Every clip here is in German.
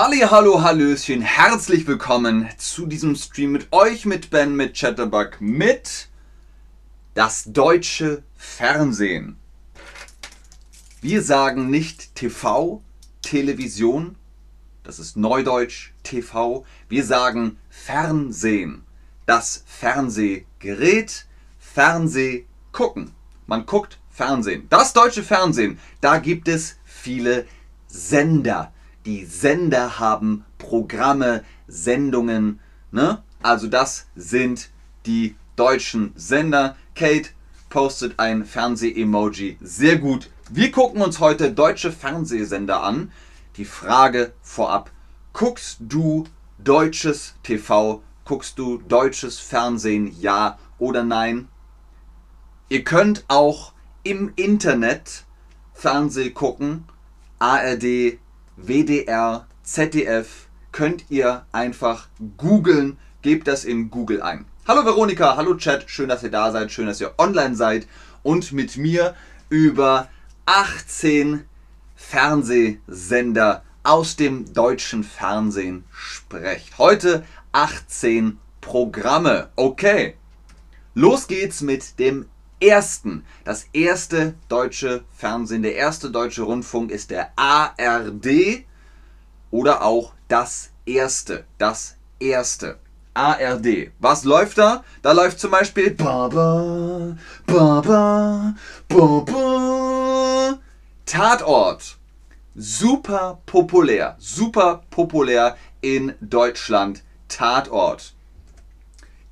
Halli, hallo, hallöchen, herzlich willkommen zu diesem Stream mit euch, mit Ben, mit Chatterbug, mit das deutsche Fernsehen. Wir sagen nicht TV, Television, das ist Neudeutsch TV. Wir sagen Fernsehen, das Fernsehgerät, Fernseh gucken. Man guckt Fernsehen. Das deutsche Fernsehen, da gibt es viele Sender die Sender haben Programme, Sendungen. Ne? Also das sind die deutschen Sender. Kate postet ein Fernseh-Emoji. Sehr gut. Wir gucken uns heute deutsche Fernsehsender an. Die Frage vorab, guckst du deutsches TV? Guckst du deutsches Fernsehen? Ja oder nein? Ihr könnt auch im Internet Fernseh gucken. ARD, WDR, ZDF könnt ihr einfach googeln. Gebt das in Google ein. Hallo Veronika, hallo Chat, schön, dass ihr da seid, schön, dass ihr online seid und mit mir über 18 Fernsehsender aus dem deutschen Fernsehen sprecht. Heute 18 Programme. Okay, los geht's mit dem ersten, das erste deutsche Fernsehen, der erste deutsche Rundfunk ist der ARD oder auch das erste, das erste. ARD. Was läuft da? Da läuft zum Beispiel Baba, Baba, Baba. Tatort. Super populär, super populär in Deutschland. Tatort.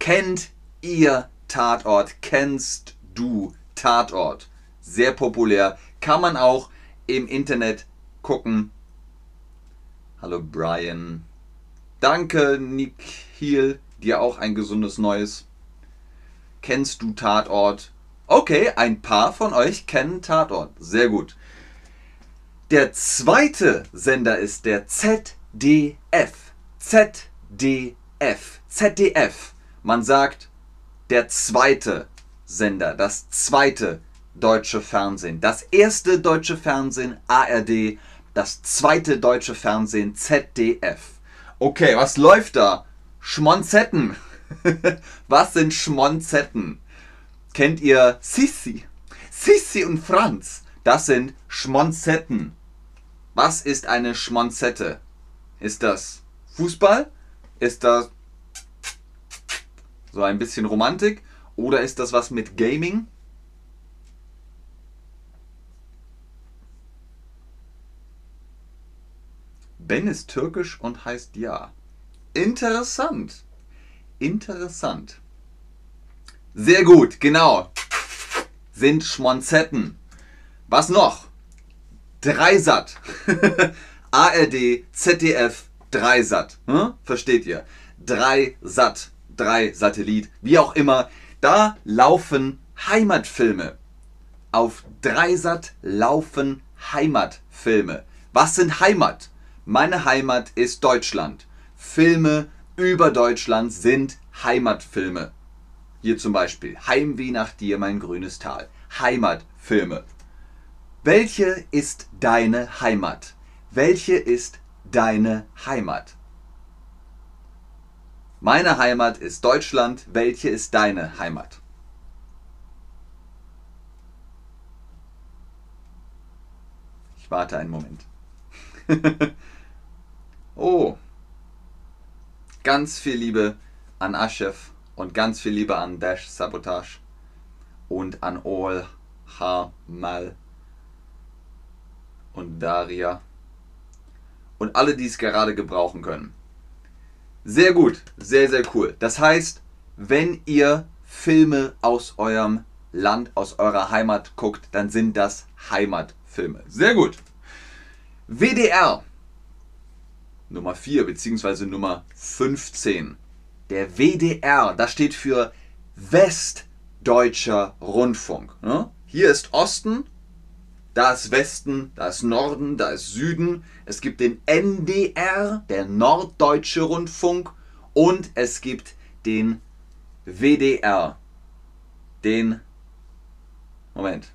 Kennt ihr Tatort? Kennst Du Tatort. Sehr populär. Kann man auch im Internet gucken. Hallo Brian. Danke Nick Hiel. Dir auch ein gesundes Neues. Kennst du Tatort? Okay, ein paar von euch kennen Tatort. Sehr gut. Der zweite Sender ist der ZDF. ZDF. ZDF. Man sagt der zweite Sender, das zweite deutsche Fernsehen. Das erste deutsche Fernsehen ARD, das zweite deutsche Fernsehen ZDF. Okay, was läuft da? Schmonzetten. was sind Schmonzetten? Kennt ihr Sissi? Sissi und Franz. Das sind Schmonzetten. Was ist eine Schmonzette? Ist das Fußball? Ist das so ein bisschen Romantik? Oder ist das was mit Gaming? Ben ist türkisch und heißt ja. Interessant. Interessant. Sehr gut, genau. Sind Schmonzetten. Was noch? Dreisat. ARD, ZDF, Dreisat. Hm? Versteht ihr? Dreisat, drei Satellit, wie auch immer. Da laufen Heimatfilme. Auf Dreisat laufen Heimatfilme. Was sind Heimat? Meine Heimat ist Deutschland. Filme über Deutschland sind Heimatfilme. Hier zum Beispiel Heimweh nach dir, mein grünes Tal. Heimatfilme. Welche ist deine Heimat? Welche ist deine Heimat? Meine Heimat ist Deutschland. Welche ist deine Heimat? Ich warte einen Moment. oh. Ganz viel Liebe an Aschef und ganz viel Liebe an Dash Sabotage und an All Hamal und Daria und alle, die es gerade gebrauchen können. Sehr gut, sehr, sehr cool. Das heißt, wenn ihr Filme aus eurem Land, aus eurer Heimat guckt, dann sind das Heimatfilme. Sehr gut. WDR Nummer 4 bzw. Nummer 15. Der WDR, das steht für Westdeutscher Rundfunk. Ne? Hier ist Osten, da ist Westen, da ist Norden, da ist Süden. Es gibt den NDR, der Norddeutsche Rundfunk. Und es gibt den WDR, den... Moment.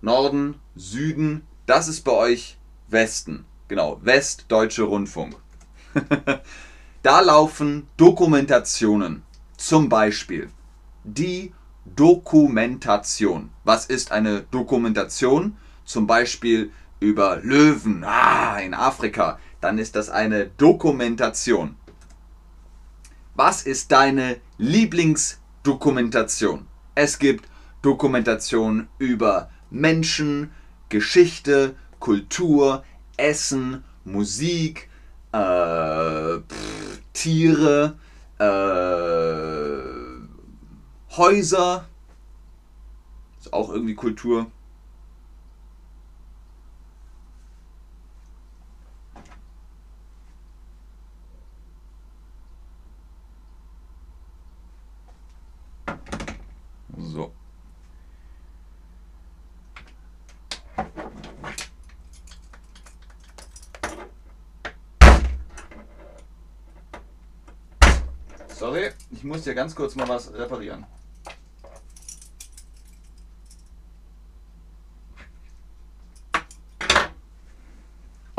Norden, Süden, das ist bei euch Westen. Genau, Westdeutsche Rundfunk. da laufen Dokumentationen. Zum Beispiel die Dokumentation. Was ist eine Dokumentation? Zum Beispiel über Löwen ah, in Afrika. Dann ist das eine Dokumentation. Was ist deine Lieblingsdokumentation? Es gibt Dokumentationen über Menschen, Geschichte, Kultur, Essen, Musik, äh, pff, Tiere, äh, Häuser. Ist auch irgendwie Kultur. So. Sorry, ich muss hier ganz kurz mal was reparieren.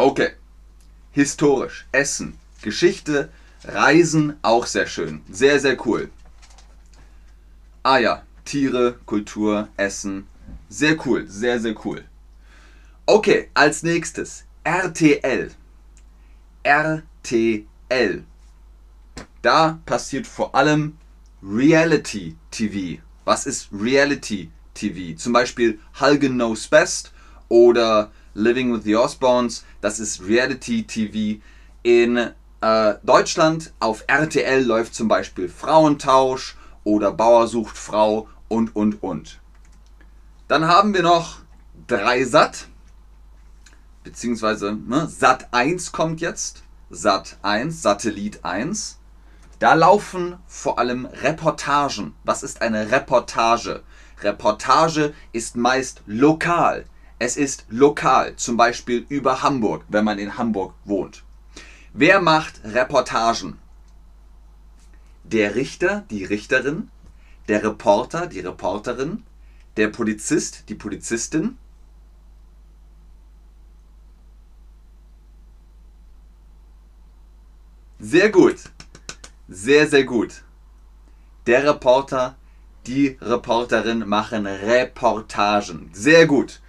Okay. Historisch, Essen, Geschichte, Reisen, auch sehr schön. Sehr, sehr cool. Ah ja, Tiere, Kultur, Essen. Sehr cool, sehr, sehr cool. Okay, als nächstes RTL. RTL. Da passiert vor allem Reality TV. Was ist Reality TV? Zum Beispiel Halgen Knows Best oder Living with the Osbournes. Das ist Reality TV. In äh, Deutschland auf RTL läuft zum Beispiel Frauentausch oder Bauer sucht Frau und und und. Dann haben wir noch Dreisat, beziehungsweise ne, Sat 1 kommt jetzt. Sat 1, Satellit 1. Da laufen vor allem Reportagen. Was ist eine Reportage? Reportage ist meist lokal. Es ist lokal, zum Beispiel über Hamburg, wenn man in Hamburg wohnt. Wer macht Reportagen? Der Richter, die Richterin, der Reporter, die Reporterin, der Polizist, die Polizistin. Sehr gut. Sehr, sehr gut. Der Reporter, die Reporterin machen Reportagen. Sehr gut.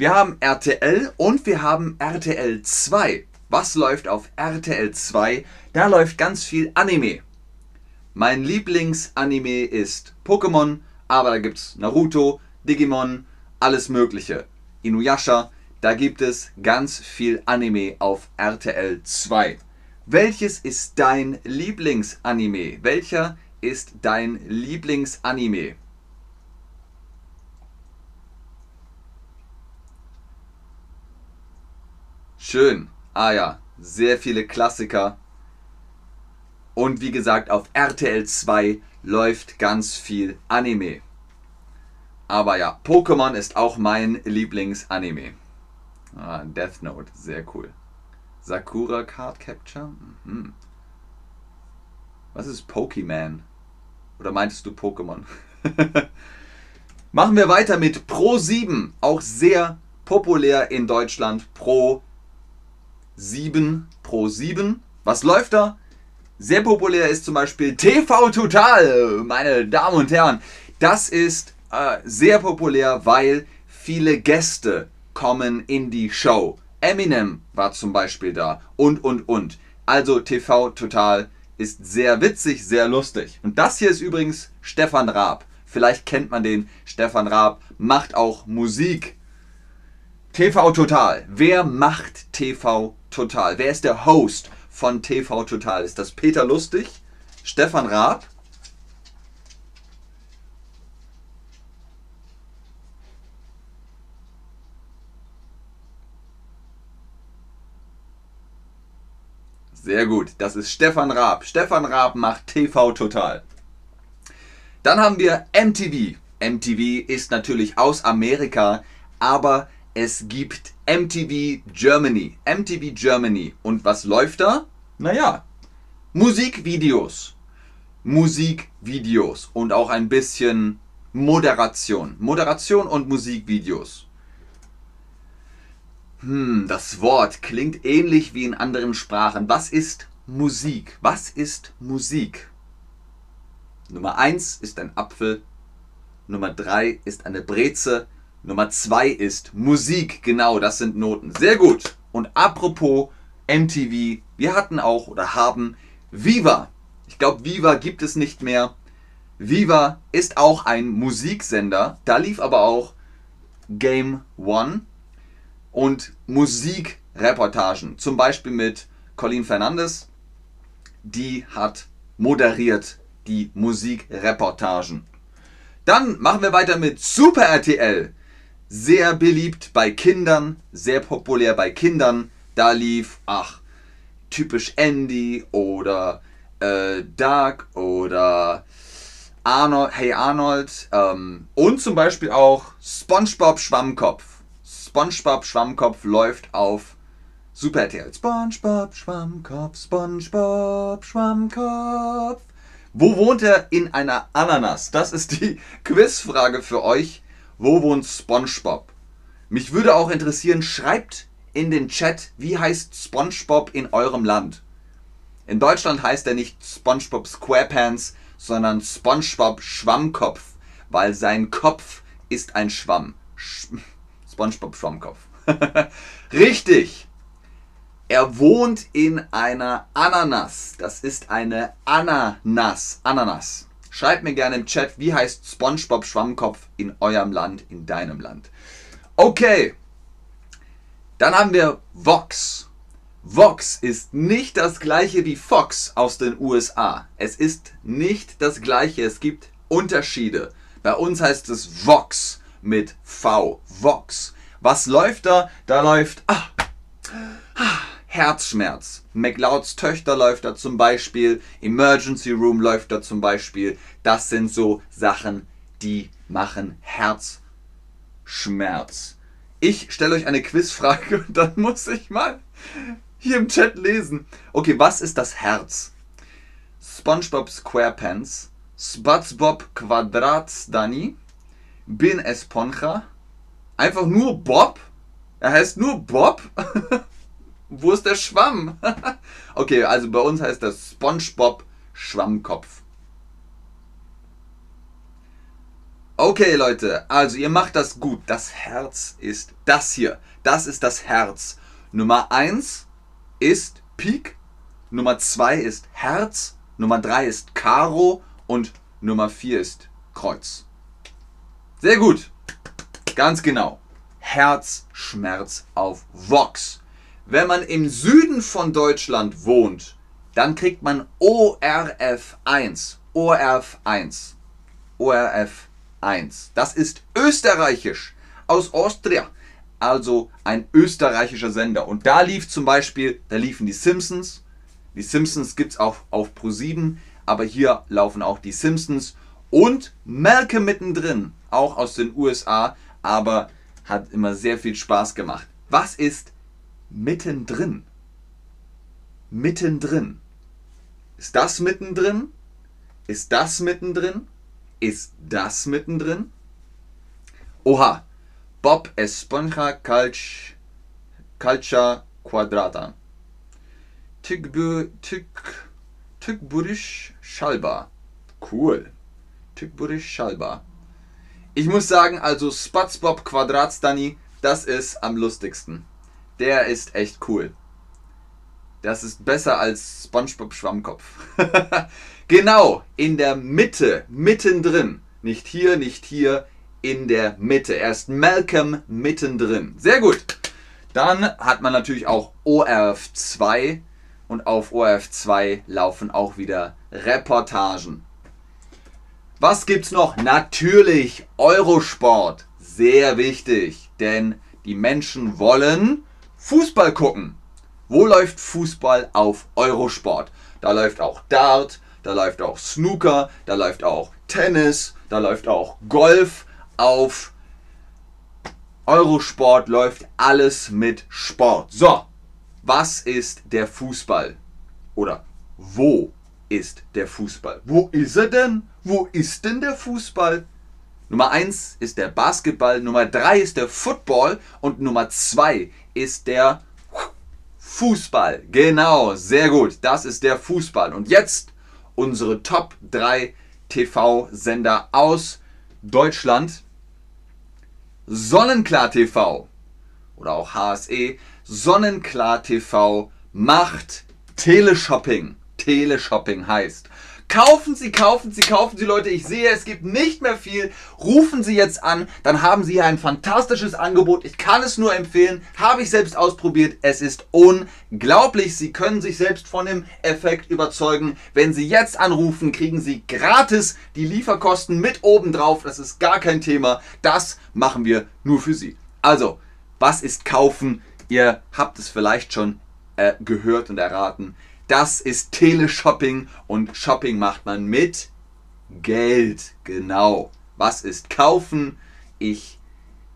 Wir haben RTL und wir haben RTL 2. Was läuft auf RTL 2? Da läuft ganz viel Anime. Mein Lieblingsanime ist Pokémon, aber da gibt es Naruto, Digimon, alles Mögliche. Inuyasha, da gibt es ganz viel Anime auf RTL 2. Welches ist dein Lieblingsanime? Welcher ist dein Lieblingsanime? Schön. Ah ja, sehr viele Klassiker. Und wie gesagt, auf RTL 2 läuft ganz viel Anime. Aber ja, Pokémon ist auch mein Lieblingsanime. Ah, Death Note, sehr cool. Sakura Card Capture? Mhm. Was ist Pokémon? Oder meintest du Pokémon? Machen wir weiter mit Pro 7. Auch sehr populär in Deutschland. Pro 7. Pro 7. Was läuft da? Sehr populär ist zum Beispiel TV Total, meine Damen und Herren. Das ist äh, sehr populär, weil viele Gäste kommen in die Show. Eminem war zum Beispiel da und, und, und. Also TV Total ist sehr witzig, sehr lustig. Und das hier ist übrigens Stefan Raab. Vielleicht kennt man den. Stefan Raab macht auch Musik. TV Total. Wer macht TV Total? Wer ist der Host von TV Total? Ist das Peter Lustig? Stefan Raab? Sehr gut, das ist Stefan Raab. Stefan Raab macht TV Total. Dann haben wir MTV. MTV ist natürlich aus Amerika, aber es gibt MTV Germany. MTV Germany. Und was läuft da? Naja, Musikvideos. Musikvideos und auch ein bisschen Moderation. Moderation und Musikvideos. Hm, das Wort klingt ähnlich wie in anderen Sprachen. Was ist Musik? Was ist Musik? Nummer 1 ist ein Apfel. Nummer 3 ist eine Breze. Nummer 2 ist Musik. Genau, das sind Noten. Sehr gut. Und apropos MTV, wir hatten auch oder haben Viva. Ich glaube, Viva gibt es nicht mehr. Viva ist auch ein Musiksender. Da lief aber auch Game One und Musikreportagen. Zum Beispiel mit Colleen Fernandes. Die hat moderiert die Musikreportagen. Dann machen wir weiter mit Super RTL. Sehr beliebt bei Kindern, sehr populär bei Kindern. Da lief, ach, typisch Andy oder äh, Doug oder Arnold, Hey Arnold ähm, und zum Beispiel auch SpongeBob Schwammkopf. SpongeBob Schwammkopf läuft auf Super RTL. SpongeBob Schwammkopf, SpongeBob Schwammkopf. Wo wohnt er in einer Ananas? Das ist die Quizfrage für euch. Wo wohnt SpongeBob? Mich würde auch interessieren, schreibt in den Chat, wie heißt SpongeBob in eurem Land? In Deutschland heißt er nicht SpongeBob SquarePants, sondern SpongeBob Schwammkopf, weil sein Kopf ist ein Schwamm. Sch SpongeBob Schwammkopf. Richtig! Er wohnt in einer Ananas. Das ist eine Ananas. Ananas. Schreibt mir gerne im Chat, wie heißt SpongeBob Schwammkopf in eurem Land, in deinem Land. Okay. Dann haben wir Vox. Vox ist nicht das gleiche wie Fox aus den USA. Es ist nicht das gleiche. Es gibt Unterschiede. Bei uns heißt es Vox mit V. Vox. Was läuft da? Da läuft ah, ah, Herzschmerz. McLeods Töchter läuft da zum Beispiel. Emergency Room läuft da zum Beispiel. Das sind so Sachen, die machen Herzschmerz. Ich stelle euch eine Quizfrage und dann muss ich mal hier im Chat lesen. Okay, was ist das Herz? SpongeBob SquarePants, SpongeBob Quadratsdani, Bin Esponja, einfach nur Bob? Er heißt nur Bob? Wo ist der Schwamm? okay, also bei uns heißt das SpongeBob Schwammkopf. Okay, Leute, also ihr macht das gut. Das Herz ist das hier. Das ist das Herz. Nummer 1 ist Pik, Nummer 2 ist Herz, Nummer 3 ist Karo und Nummer 4 ist Kreuz. Sehr gut. Ganz genau. Herzschmerz auf Vox. Wenn man im Süden von Deutschland wohnt, dann kriegt man ORF1. ORF1. ORF1. Das ist österreichisch aus Austria also ein österreichischer Sender. Und da lief zum Beispiel, da liefen die Simpsons. Die Simpsons gibt es auch auf Pro7, aber hier laufen auch die Simpsons und Malcolm mittendrin, auch aus den USA, aber hat immer sehr viel Spaß gemacht. Was ist mittendrin? Mittendrin. Ist das mittendrin? Ist das mittendrin? Ist das mittendrin? Oha, Bob Esponja Calch, Calcia Quadrata. Tükburisch Schalba. Cool. Tükburisch Schalba. Ich muss sagen, also SpongeBob Quadratstani, das ist am lustigsten. Der ist echt cool. Das ist besser als SpongeBob Schwammkopf. genau, in der Mitte, mittendrin. Nicht hier, nicht hier, in der Mitte. Er ist Malcolm mittendrin. Sehr gut. Dann hat man natürlich auch ORF 2 und auf ORF 2 laufen auch wieder Reportagen. Was gibt's noch? Natürlich Eurosport. Sehr wichtig, denn die Menschen wollen Fußball gucken. Wo läuft Fußball auf Eurosport? Da läuft auch Dart, da läuft auch Snooker, da läuft auch Tennis, da läuft auch Golf, auf Eurosport läuft alles mit Sport. So, was ist der Fußball? Oder wo ist der Fußball? Wo ist er denn? Wo ist denn der Fußball? Nummer 1 ist der Basketball, Nummer 3 ist der Football und Nummer 2 ist der Fußball. Genau, sehr gut. Das ist der Fußball. Und jetzt unsere Top 3 TV-Sender aus Deutschland. Sonnenklar TV oder auch HSE. Sonnenklar TV macht Teleshopping. Teleshopping heißt, Kaufen Sie, kaufen Sie, kaufen Sie, Leute. Ich sehe, es gibt nicht mehr viel. Rufen Sie jetzt an, dann haben Sie hier ein fantastisches Angebot. Ich kann es nur empfehlen. Habe ich selbst ausprobiert. Es ist unglaublich. Sie können sich selbst von dem Effekt überzeugen. Wenn Sie jetzt anrufen, kriegen Sie gratis die Lieferkosten mit oben drauf. Das ist gar kein Thema. Das machen wir nur für Sie. Also, was ist kaufen? Ihr habt es vielleicht schon äh, gehört und erraten. Das ist Teleshopping und Shopping macht man mit Geld. Genau. Was ist kaufen? Ich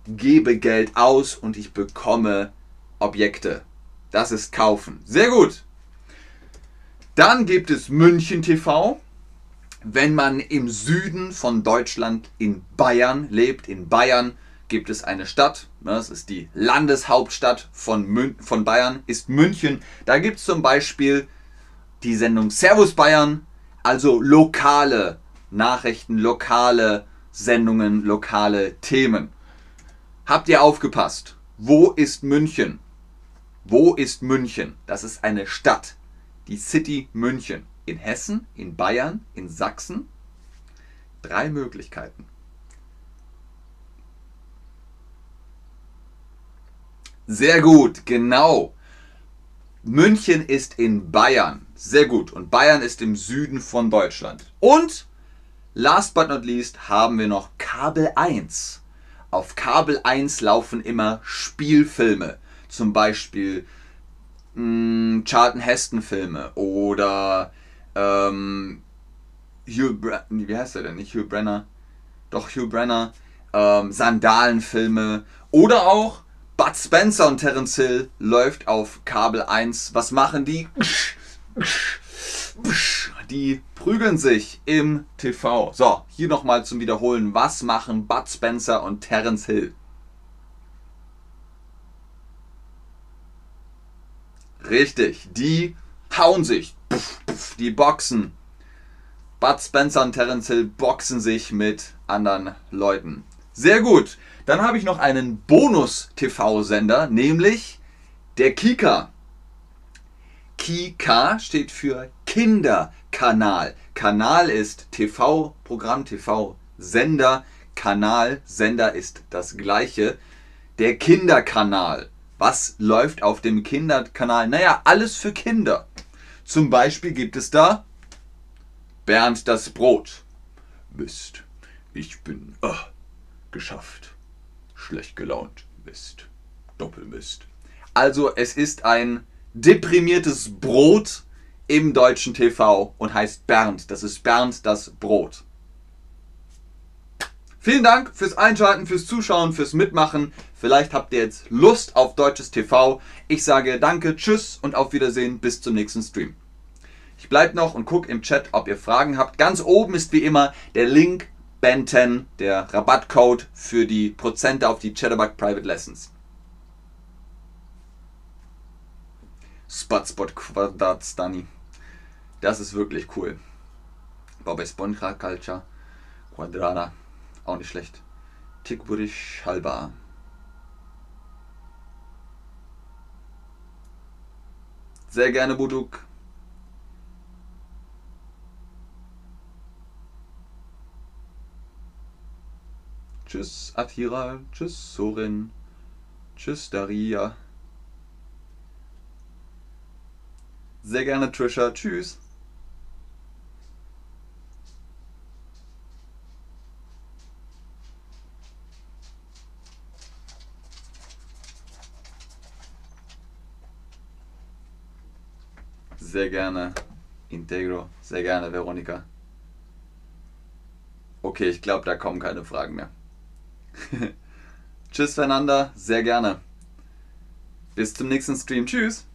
gebe Geld aus und ich bekomme Objekte. Das ist kaufen. Sehr gut. Dann gibt es München TV. Wenn man im Süden von Deutschland in Bayern lebt, in Bayern gibt es eine Stadt, das ist die Landeshauptstadt von, Mün von Bayern, ist München. Da gibt es zum Beispiel die Sendung Servus Bayern, also lokale Nachrichten, lokale Sendungen, lokale Themen. Habt ihr aufgepasst? Wo ist München? Wo ist München? Das ist eine Stadt. Die City München. In Hessen, in Bayern, in Sachsen. Drei Möglichkeiten. Sehr gut, genau. München ist in Bayern. Sehr gut. Und Bayern ist im Süden von Deutschland. Und last but not least haben wir noch Kabel 1. Auf Kabel 1 laufen immer Spielfilme. Zum Beispiel mh, hm, Charlton Heston Filme oder ähm, Hugh Brenner, wie heißt er denn? Nicht Hugh Brenner. Doch Hugh Brenner. Ähm, Sandalenfilme oder auch Bud Spencer und Terence Hill läuft auf Kabel 1. Was machen die? Die prügeln sich im TV. So, hier nochmal zum Wiederholen. Was machen Bud Spencer und Terence Hill? Richtig, die hauen sich. Die boxen. Bud Spencer und Terence Hill boxen sich mit anderen Leuten. Sehr gut. Dann habe ich noch einen Bonus-TV-Sender, nämlich der Kika. Kika steht für Kinderkanal. Kanal ist TV-Programm, TV-Sender. Kanal, Sender ist das gleiche. Der Kinderkanal. Was läuft auf dem Kinderkanal? Naja, alles für Kinder. Zum Beispiel gibt es da Bernd das Brot. Mist, ich bin oh, geschafft. Schlecht gelaunt. Mist. Doppelmist. Also es ist ein deprimiertes Brot im deutschen TV und heißt Bernd. Das ist Bernd das Brot. Vielen Dank fürs Einschalten, fürs Zuschauen, fürs Mitmachen. Vielleicht habt ihr jetzt Lust auf deutsches TV. Ich sage danke, tschüss und auf Wiedersehen bis zum nächsten Stream. Ich bleibe noch und gucke im Chat, ob ihr Fragen habt. Ganz oben ist wie immer der Link Ben10, der Rabattcode für die Prozente auf die Chatterbug Private Lessons. Spotspot Quadrat Stunny. Das ist wirklich cool. Bei Sponja Culture Quadrada. Auch nicht schlecht. Tikburish Halba. Sehr gerne, Buduk. Tschüss, Atira. Tschüss, Sorin. Tschüss, Daria. Sehr gerne, Trisha. Tschüss. Sehr gerne, Integro. Sehr gerne, Veronika. Okay, ich glaube, da kommen keine Fragen mehr. Tschüss, Fernanda. Sehr gerne. Bis zum nächsten Stream. Tschüss.